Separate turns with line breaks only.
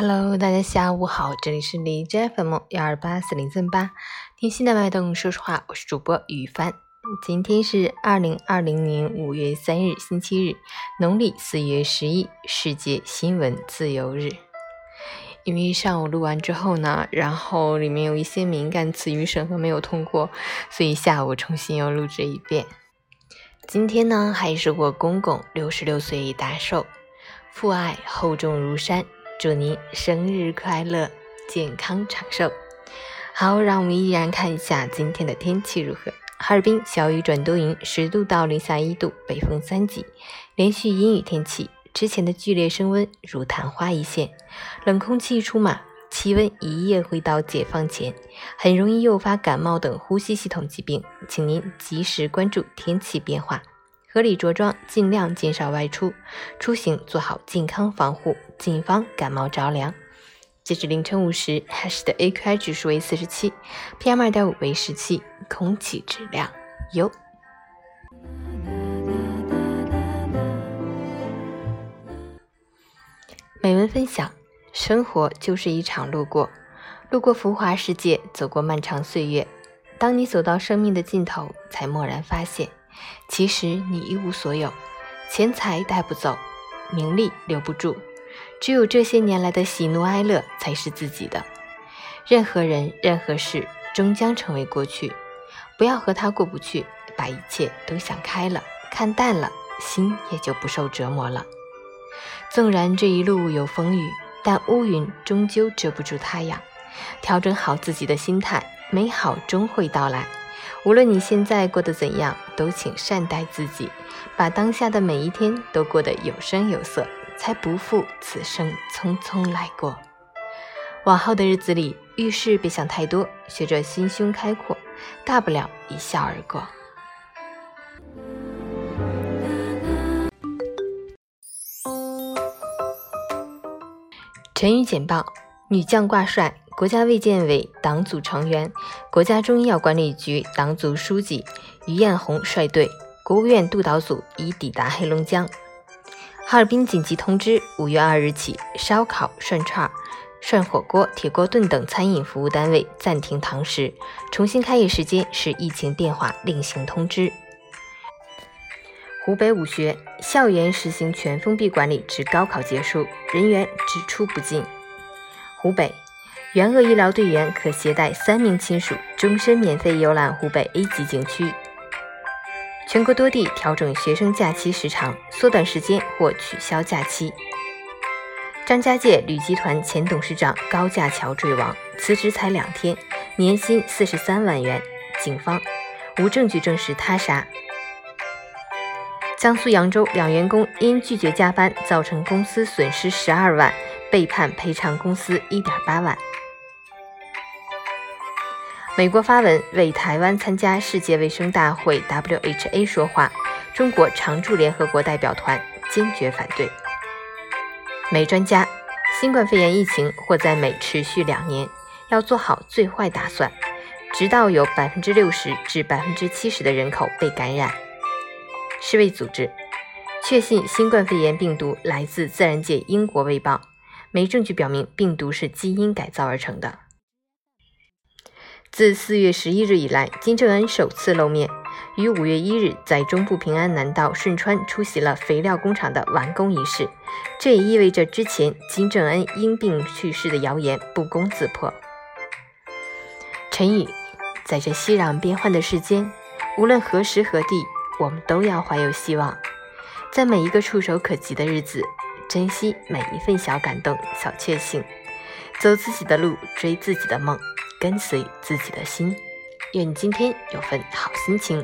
Hello，大家下午好，这里是李 j f m 幺二八四零三八，听心的脉动，说实话，我是主播雨帆。今天是二零二零年五月三日，星期日，农历四月十一，世界新闻自由日。因为上午录完之后呢，然后里面有一些敏感词语审核没有通过，所以下午重新又录制一遍。今天呢，还是我公公六十六岁大寿，父爱厚重如山。祝您生日快乐，健康长寿。好，让我们依然看一下今天的天气如何。哈尔滨小雨转多云，十度到零下一度，北风三级，连续阴雨天气。之前的剧烈升温如昙花一现，冷空气一出马，气温一夜回到解放前，很容易诱发感冒等呼吸系统疾病，请您及时关注天气变化。合理着装，尽量减少外出，出行做好健康防护，谨防感冒着凉。截至凌晨五时，海市的 AQI 指数为四十七，PM 二点五为十七，空气质量优。美文分享：生活就是一场路过，路过浮华世界，走过漫长岁月。当你走到生命的尽头，才蓦然发现。其实你一无所有，钱财带不走，名利留不住，只有这些年来的喜怒哀乐才是自己的。任何人、任何事终将成为过去，不要和他过不去，把一切都想开了，看淡了，心也就不受折磨了。纵然这一路有风雨，但乌云终究遮不住太阳。调整好自己的心态，美好终会到来。无论你现在过得怎样，都请善待自己，把当下的每一天都过得有声有色，才不负此生匆匆来过。往后的日子里，遇事别想太多，学着心胸开阔，大不了一笑而过。成语简报：女将挂帅。国家卫健委党组成员、国家中医药管理局党组书记于艳红率队，国务院督导组已抵达黑龙江。哈尔滨紧急通知：五月二日起，烧烤、涮串、涮火锅、铁锅炖等餐饮服务单位暂停堂食，重新开业时间视疫情变化另行通知。湖北武学校园实行全封闭管理至高考结束，人员只出不进。湖北。援鄂医疗队员可携带三名亲属，终身免费游览湖北 A 级景区。全国多地调整学生假期时长，缩短时间或取消假期。张家界旅集团前董事长高架桥坠亡，辞职才两天，年薪四十三万元，警方无证据证实他杀。江苏扬州两员工因拒绝加班，造成公司损失十二万，被判赔偿公司一点八万。美国发文为台湾参加世界卫生大会 （WHA） 说话，中国常驻联合国代表团坚决反对。美专家，新冠肺炎疫情或在美持续两年，要做好最坏打算，直到有百分之六十至百分之七十的人口被感染。世卫组织确信新冠肺炎病毒来自自然界，英国卫报没证据表明病毒是基因改造而成的。自四月十一日以来，金正恩首次露面，于五月一日在中部平安南道顺川出席了肥料工厂的完工仪式。这也意味着之前金正恩因病去世的谣言不攻自破。陈宇，在这熙攘变幻的世间，无论何时何地，我们都要怀有希望，在每一个触手可及的日子，珍惜每一份小感动、小确幸，走自己的路，追自己的梦。跟随自己的心，愿你今天有份好心情。